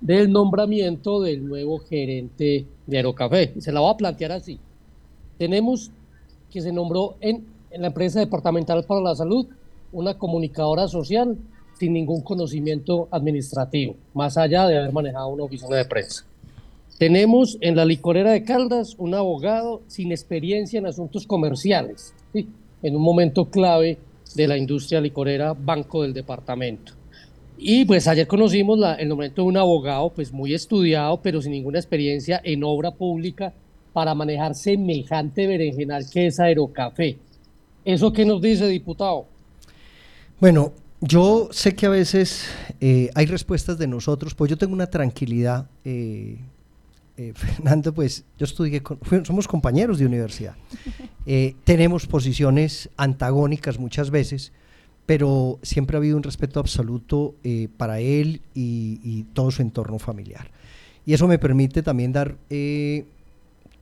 del nombramiento del nuevo gerente de Aerocafé. Se la voy a plantear así. Tenemos que se nombró en, en la empresa departamental para la salud una comunicadora social sin ningún conocimiento administrativo, más allá de haber manejado una oficina de prensa. Tenemos en la licorera de Caldas un abogado sin experiencia en asuntos comerciales, ¿sí? En un momento clave de la industria licorera, banco del departamento. Y pues ayer conocimos el nombramiento de un abogado pues muy estudiado, pero sin ninguna experiencia en obra pública para manejar semejante berenjenal que es Aerocafé. ¿Eso qué nos dice, diputado? Bueno, yo sé que a veces eh, hay respuestas de nosotros, pues yo tengo una tranquilidad. eh, eh, Fernando, pues yo estudié, con- somos compañeros de universidad. Eh, tenemos posiciones antagónicas muchas veces, pero siempre ha habido un respeto absoluto eh, para él y, y todo su entorno familiar. Y eso me permite también dar, eh,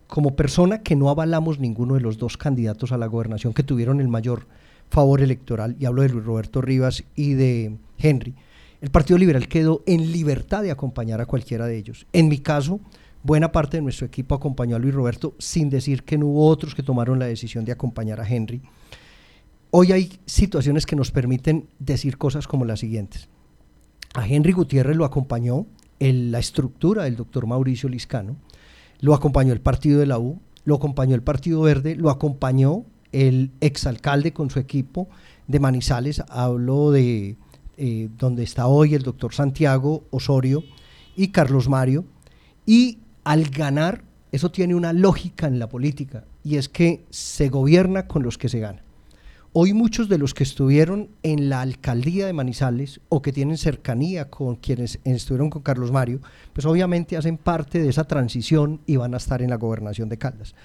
como persona que no avalamos ninguno de los dos candidatos a la gobernación que tuvieron el mayor favor electoral, y hablo de Luis Roberto Rivas y de Henry, el Partido Liberal quedó en libertad de acompañar a cualquiera de ellos. En mi caso, buena parte de nuestro equipo acompañó a Luis Roberto sin decir que no hubo otros que tomaron la decisión de acompañar a Henry. Hoy hay situaciones que nos permiten decir cosas como las siguientes. A Henry Gutiérrez lo acompañó la estructura del doctor Mauricio Liscano, lo acompañó el partido de la U, lo acompañó el Partido Verde, lo acompañó el exalcalde con su equipo de Manizales, hablo de eh, donde está hoy el doctor Santiago Osorio y Carlos Mario, y al ganar, eso tiene una lógica en la política, y es que se gobierna con los que se gana. Hoy muchos de los que estuvieron en la alcaldía de Manizales o que tienen cercanía con quienes estuvieron con Carlos Mario, pues obviamente hacen parte de esa transición y van a estar en la gobernación de Caldas.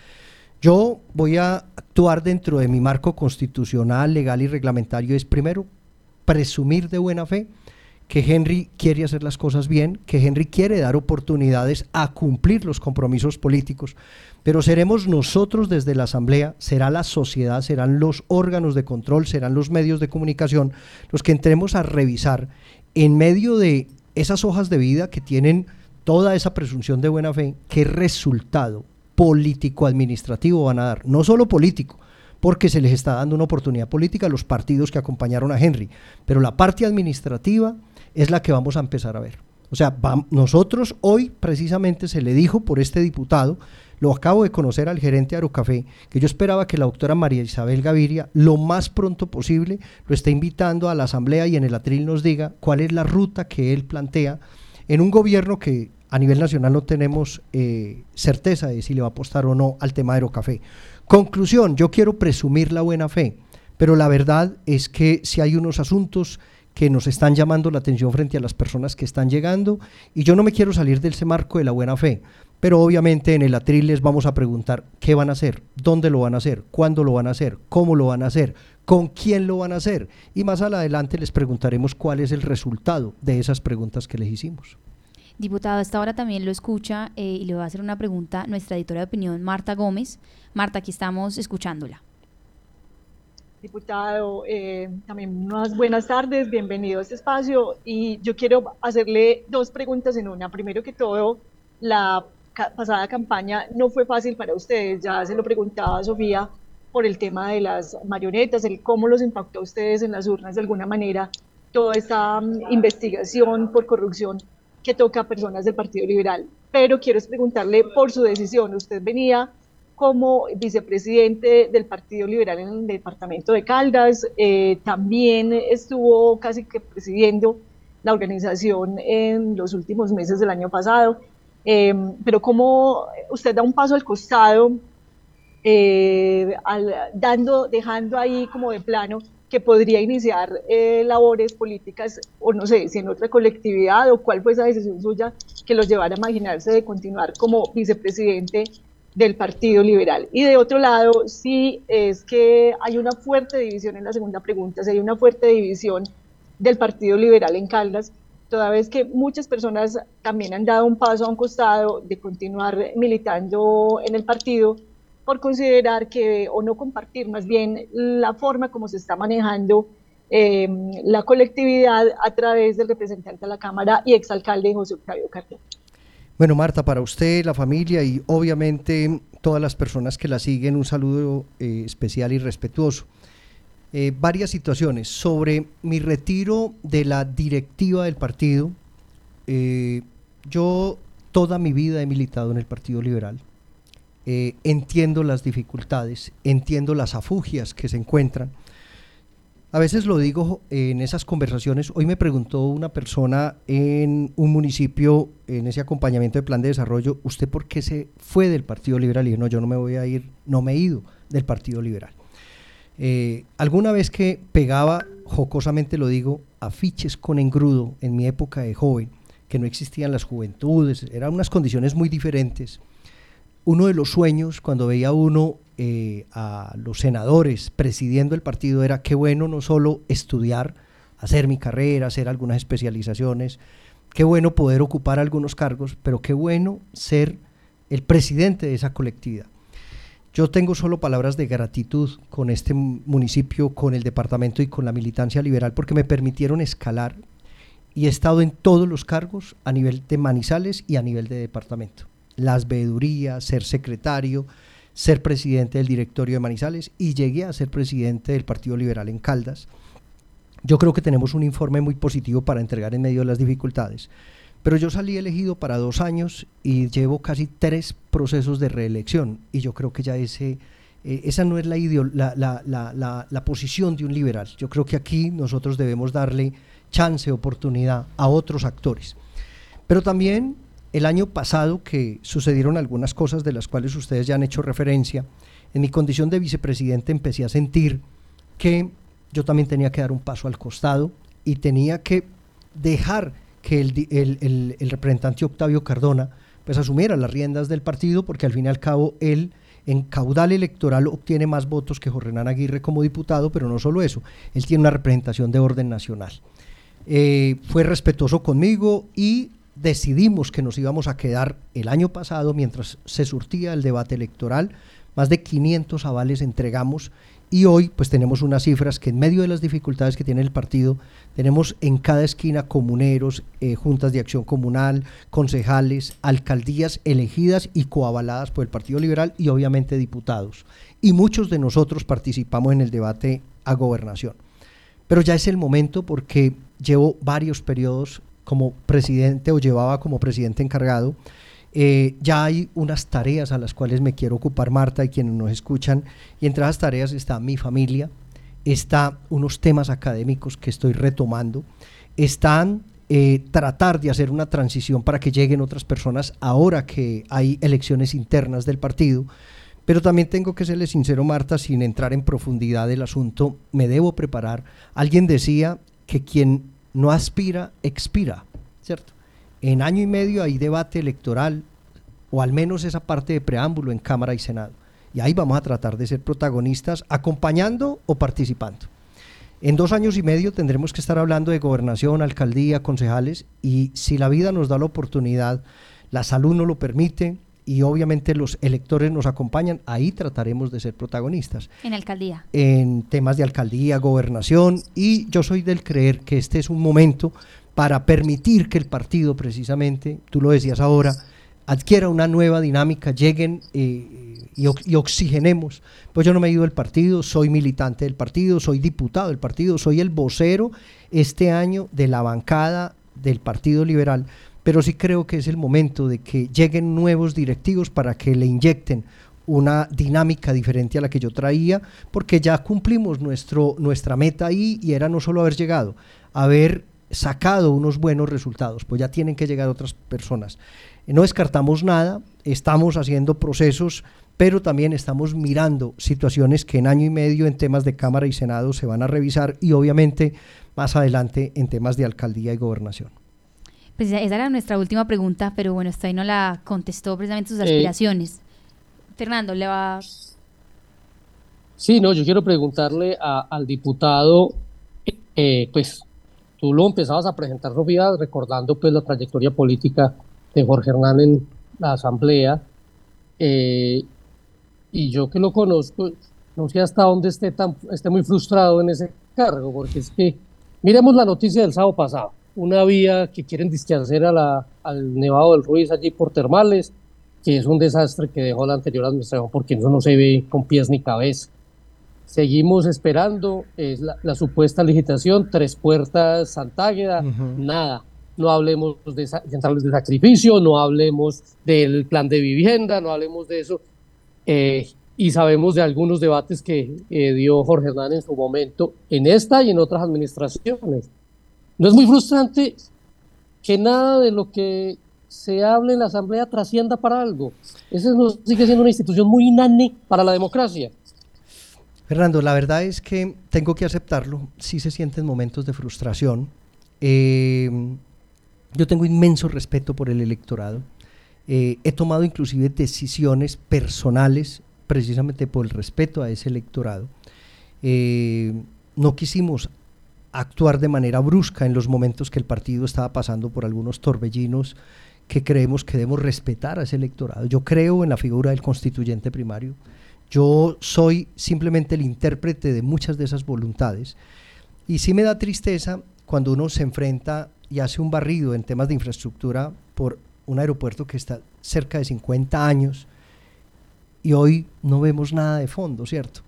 Yo voy a actuar dentro de mi marco constitucional, legal y reglamentario. Es primero presumir de buena fe que Henry quiere hacer las cosas bien, que Henry quiere dar oportunidades a cumplir los compromisos políticos, pero seremos nosotros desde la Asamblea, será la sociedad, serán los órganos de control, serán los medios de comunicación los que entremos a revisar en medio de esas hojas de vida que tienen toda esa presunción de buena fe, qué resultado político-administrativo van a dar, no solo político, porque se les está dando una oportunidad política a los partidos que acompañaron a Henry, pero la parte administrativa es la que vamos a empezar a ver. O sea, nosotros hoy precisamente se le dijo por este diputado, lo acabo de conocer al gerente de Aerocafé, que yo esperaba que la doctora María Isabel Gaviria lo más pronto posible lo esté invitando a la asamblea y en el atril nos diga cuál es la ruta que él plantea en un gobierno que a nivel nacional no tenemos eh, certeza de si le va a apostar o no al tema de Aerocafé. Conclusión, yo quiero presumir la buena fe, pero la verdad es que si hay unos asuntos que nos están llamando la atención frente a las personas que están llegando y yo no me quiero salir de ese marco de la buena fe, pero obviamente en el atril les vamos a preguntar qué van a hacer, dónde lo van a hacer, cuándo lo van a hacer, cómo lo van a hacer, con quién lo van a hacer y más adelante les preguntaremos cuál es el resultado de esas preguntas que les hicimos. Diputado, a esta hora también lo escucha eh, y le voy a hacer una pregunta nuestra editora de opinión, Marta Gómez. Marta, aquí estamos escuchándola. Diputado, eh, también unas buenas tardes, bienvenido a este espacio y yo quiero hacerle dos preguntas en una. Primero que todo, la pasada campaña no fue fácil para ustedes, ya se lo preguntaba Sofía por el tema de las marionetas, el cómo los impactó a ustedes en las urnas de alguna manera, toda esta mm, investigación por corrupción que toca a personas del Partido Liberal. Pero quiero preguntarle por su decisión, usted venía como vicepresidente del Partido Liberal en el departamento de Caldas. Eh, también estuvo casi que presidiendo la organización en los últimos meses del año pasado. Eh, pero como usted da un paso al costado, eh, dando, dejando ahí como de plano que podría iniciar labores políticas, o no sé, si en otra colectividad, o cuál fue esa decisión suya que los llevara a imaginarse de continuar como vicepresidente del Partido Liberal. Y de otro lado, sí es que hay una fuerte división en la segunda pregunta, si hay una fuerte división del Partido Liberal en Caldas, toda vez que muchas personas también han dado un paso a un costado de continuar militando en el partido por considerar que, o no compartir más bien la forma como se está manejando em, la colectividad a través del representante de la Cámara y exalcalde José Octavio Cartón. Bueno, Marta, para usted, la familia y obviamente todas las personas que la siguen, un saludo eh, especial y respetuoso. Eh, varias situaciones. Sobre mi retiro de la directiva del partido, eh, yo toda mi vida he militado en el Partido Liberal. entiendo las dificultades, entiendo las afugias que se encuentran a veces lo digo en esas conversaciones. Hoy me preguntó una persona en un municipio, en ese acompañamiento de plan de desarrollo, ¿usted por qué se fue del Partido Liberal? Y no, yo no me voy a ir, no me he ido del Partido Liberal. Eh, alguna vez que pegaba, jocosamente lo digo, afiches con engrudo en mi época de joven, que no existían las juventudes, eran unas condiciones muy diferentes. Uno de los sueños, cuando veía uno eh, a los senadores presidiendo el partido era qué bueno no solo estudiar, hacer mi carrera, hacer algunas especializaciones, qué bueno poder ocupar algunos cargos, pero qué bueno ser el presidente de esa colectividad. Yo tengo solo palabras de gratitud con este municipio, con el departamento y con la militancia liberal porque me permitieron escalar y he estado en todos los cargos a nivel de Manizales y a nivel de departamento. Las veedurías, ser secretario, ser presidente del directorio de Manizales y llegué a ser presidente del Partido Liberal en Caldas. Yo creo que tenemos un informe muy positivo para entregar en medio de las dificultades. Pero yo salí elegido para dos años y llevo casi tres procesos de reelección y yo creo que ya ese, eh, esa no es la, la, la, la, posición de un liberal. Yo creo que aquí nosotros debemos darle chance, oportunidad a otros actores. Pero también el año pasado que sucedieron algunas cosas de las cuales ustedes ya han hecho referencia, en mi condición de vicepresidente empecé a sentir que yo también tenía que dar un paso al costado y tenía que dejar que el, representante Octavio Cardona pues asumiera las riendas del partido porque al fin y al cabo él en caudal electoral obtiene más votos que Jorge Aguirre como diputado, pero no solo eso, él tiene una representación de orden nacional. Eh, fue respetuoso conmigo y decidimos que nos íbamos a quedar el año pasado mientras se surtía el debate electoral. Más de 500 avales entregamos y hoy pues tenemos unas cifras que en medio de las dificultades que tiene el partido, tenemos en cada esquina comuneros, eh, juntas de acción comunal, concejales, alcaldías elegidas y coavaladas por el Partido Liberal y obviamente diputados. Y muchos de nosotros participamos en el debate a gobernación. Pero ya es el momento porque llevo varios periodos como presidente o llevaba como presidente encargado. Eh, ya hay unas tareas a las cuales me quiero ocupar Marta y quienes nos escuchan y entre esas tareas está mi familia, está unos temas académicos que estoy retomando, están eh, tratar de hacer una transición para que lleguen otras personas ahora que hay elecciones internas del partido. Pero también tengo que serle sincero, Marta, sin entrar en profundidad del asunto, me debo preparar. Alguien decía que quien no aspira, expira, ¿cierto? En año y medio hay debate electoral, o al menos esa parte de preámbulo en Cámara y Senado. Y ahí vamos a tratar de ser protagonistas, acompañando o participando. En dos años y medio tendremos que estar hablando de gobernación, alcaldía, concejales y si la vida nos da la oportunidad, la salud nos lo permite y obviamente los electores nos acompañan, ahí trataremos de ser protagonistas. En alcaldía. En temas de alcaldía, gobernación y yo soy del creer que este es un momento para permitir que el partido precisamente, tú lo decías ahora, adquiera una nueva dinámica, lleguen eh, y, y, oxigenemos. Pues yo no me he ido del partido, soy militante del partido, soy diputado del partido, soy el vocero este año de la bancada del Partido Liberal, pero sí creo que es el momento de que lleguen nuevos directivos para que le inyecten una dinámica diferente a la que yo traía, porque ya cumplimos nuestro, nuestra meta ahí y era no solo haber llegado, haber sacado unos buenos resultados, pues ya tienen que llegar otras personas. No descartamos nada, estamos haciendo procesos, pero también estamos mirando situaciones que en año y medio en temas de Cámara y Senado se van a revisar y obviamente más adelante en temas de alcaldía y gobernación. Pues esa era nuestra última pregunta, pero bueno, usted ahí no la contestó precisamente sus aspiraciones. Eh, Fernando, le va... Sí, no, yo quiero preguntarle a, al diputado, eh, pues tú lo empezabas a presentar, Sofía, recordando pues la trayectoria política de Jorge Hernán en la asamblea. Eh, y yo que lo conozco, no sé hasta dónde esté, tan, esté muy frustrado en ese cargo, porque es que, miremos la noticia del sábado pasado, una vía que quieren disquehacer a la, al Nevado del Ruiz allí por Termales, que es un desastre que dejó la anterior administración porque eso no se ve con pies ni cabeza. Seguimos esperando es la, la supuesta licitación, tres puertas, Santágueda, uh -huh. nada no hablemos de centrales de sacrificio, no hablemos del plan de vivienda, no hablemos de eso. Eh, y sabemos de algunos debates que eh, dio Jorge Hernán en su momento, en esta y en otras administraciones. ¿No es muy frustrante que nada de lo que se hable en la Asamblea trascienda para algo? Esa sigue siendo una institución muy inane para la democracia. Fernando, la verdad es que tengo que aceptarlo, sí se sienten momentos de frustración. Eh, yo tengo inmenso respeto por el electorado. Eh, he tomado inclusive decisiones personales precisamente por el respeto a ese electorado. Eh, no quisimos actuar de manera brusca en los momentos que el partido estaba pasando por algunos torbellinos que creemos que debemos respetar a ese electorado. Yo creo en la figura del constituyente primario. Yo soy simplemente el intérprete de muchas de esas voluntades. Y sí me da tristeza cuando uno se enfrenta y hace un barrido en temas de infraestructura por un aeropuerto que está cerca de 50 años y hoy no vemos nada de fondo, ¿cierto?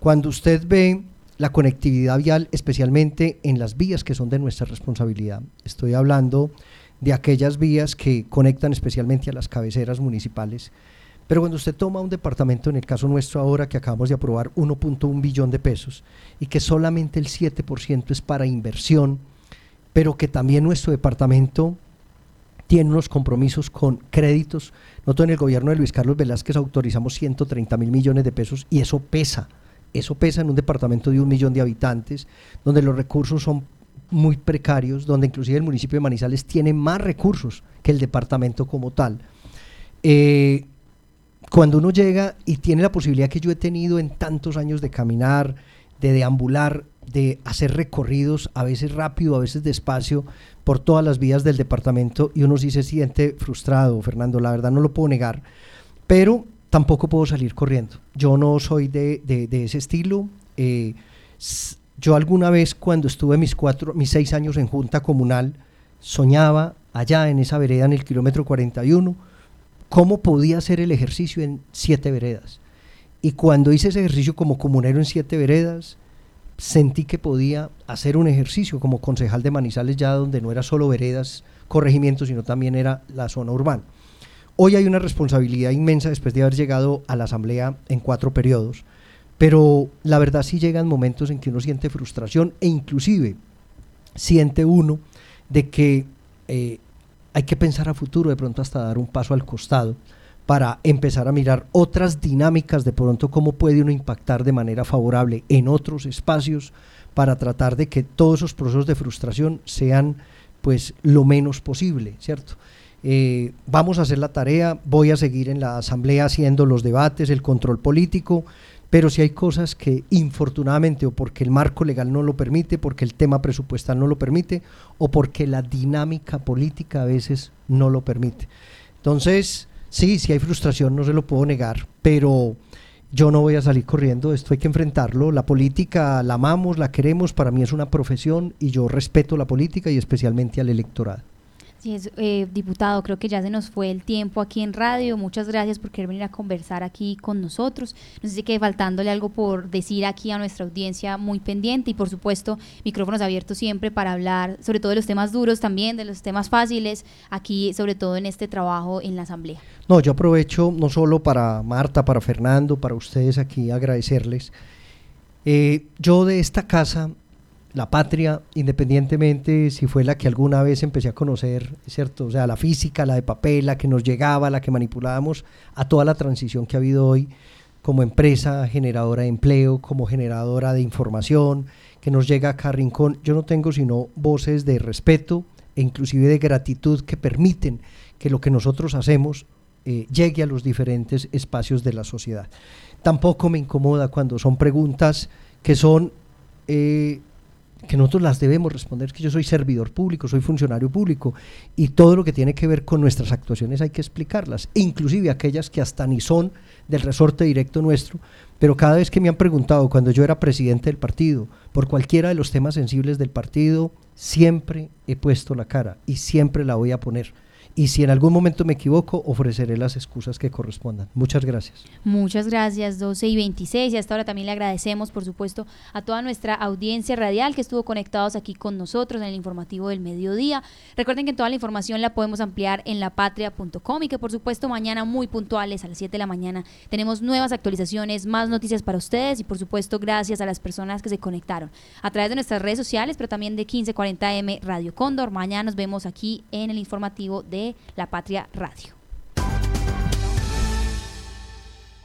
Cuando usted ve la conectividad vial, especialmente en las vías que son de nuestra responsabilidad, estoy hablando de aquellas vías que conectan especialmente a las cabeceras municipales, pero cuando usted toma un departamento, en el caso nuestro ahora que acabamos de aprobar 1.1 billón de pesos y que solamente el 7% es para inversión, pero que también nuestro departamento tiene unos compromisos con créditos. Nosotros en el gobierno de Luis Carlos Velázquez autorizamos 130 mil millones de pesos y eso pesa. Eso pesa en un departamento de un millón de habitantes, donde los recursos son muy precarios, donde inclusive el municipio de Manizales tiene más recursos que el departamento como tal. Eh, cuando uno llega y tiene la posibilidad que yo he tenido en tantos años de caminar, de deambular, de hacer recorridos, a veces rápido, a veces despacio, por todas las vías del departamento y uno sí se siente frustrado, Fernando, la verdad no lo puedo negar, pero tampoco puedo salir corriendo. Yo no soy de, de, ese estilo. Eh, yo alguna vez cuando estuve mis, cuatro, mis seis años en junta comunal, soñaba allá en esa vereda, en el kilómetro 41, cómo podía hacer el ejercicio en siete veredas. Y cuando hice ese ejercicio como comunero en siete veredas, sentí que podía hacer un ejercicio como concejal de Manizales ya donde no era solo veredas, corregimientos, sino también era la zona urbana. Hoy hay una responsabilidad inmensa después de haber llegado a la asamblea en cuatro periodos, pero la verdad sí llegan momentos en que uno siente frustración e inclusive siente uno de que eh, hay que pensar a futuro, de pronto hasta dar un paso al costado para empezar a mirar otras dinámicas de pronto cómo puede uno impactar de manera favorable en otros espacios para tratar de que todos esos procesos de frustración sean pues lo menos posible, ¿cierto? Eh, vamos a hacer la tarea, voy a seguir en la asamblea haciendo los debates, el control político, pero si hay cosas que infortunadamente o porque el marco legal no lo permite, porque el tema presupuestal no lo permite o porque la dinámica política a veces no lo permite. Entonces, sí, si hay frustración, no se lo puedo negar, pero yo no voy a salir corriendo, esto hay que enfrentarlo. La política la amamos, la queremos, para mí es una profesión y yo respeto la política y especialmente al electorado. Eh, diputado, creo que ya se nos fue el tiempo aquí en radio. Muchas gracias por querer venir a conversar aquí con nosotros. No sé si quede faltándole algo por decir aquí a nuestra audiencia muy pendiente y por supuesto micrófonos abiertos siempre para hablar sobre todo de los temas duros también, de los temas fáciles, aquí sobre todo en este trabajo en la Asamblea. No, yo aprovecho no solo para Marta, para Fernando, para ustedes aquí agradecerles. Eh, yo de esta casa la patria, independientemente si fue la que alguna vez empecé a conocer, ¿cierto? O sea, la física, la de papel, la que nos llegaba, la que manipulábamos, a toda la transición que ha habido hoy como empresa generadora de empleo, como generadora de información, que nos llega a Rincón. Yo no tengo sino voces de respeto e inclusive de gratitud que permiten que lo que nosotros hacemos eh, llegue a los diferentes espacios de la sociedad. Tampoco me incomoda cuando son preguntas que son... Eh, que nosotros las debemos responder, que yo soy servidor público, soy funcionario público y todo lo que tiene que ver con nuestras actuaciones hay que explicarlas, inclusive aquellas que hasta ni son del resorte directo nuestro, pero cada vez que me han preguntado cuando yo era presidente del partido por cualquiera de los temas sensibles del partido, siempre he puesto la cara y siempre la voy a poner y si en algún momento me equivoco, ofreceré las excusas que correspondan. Muchas gracias. Muchas gracias, 12 y 26. Y hasta ahora también le agradecemos, por supuesto, a toda nuestra audiencia radial que estuvo conectados aquí con nosotros en el informativo del mediodía. Recuerden que toda la información la podemos ampliar en lapatria.com y que, por supuesto, mañana muy puntuales a las 7 de la mañana tenemos nuevas actualizaciones, más noticias para ustedes y, por supuesto, gracias a las personas que se conectaron a través de nuestras redes sociales, pero también de 1540M Radio Cóndor. Mañana nos vemos aquí en el informativo la Patria Radio.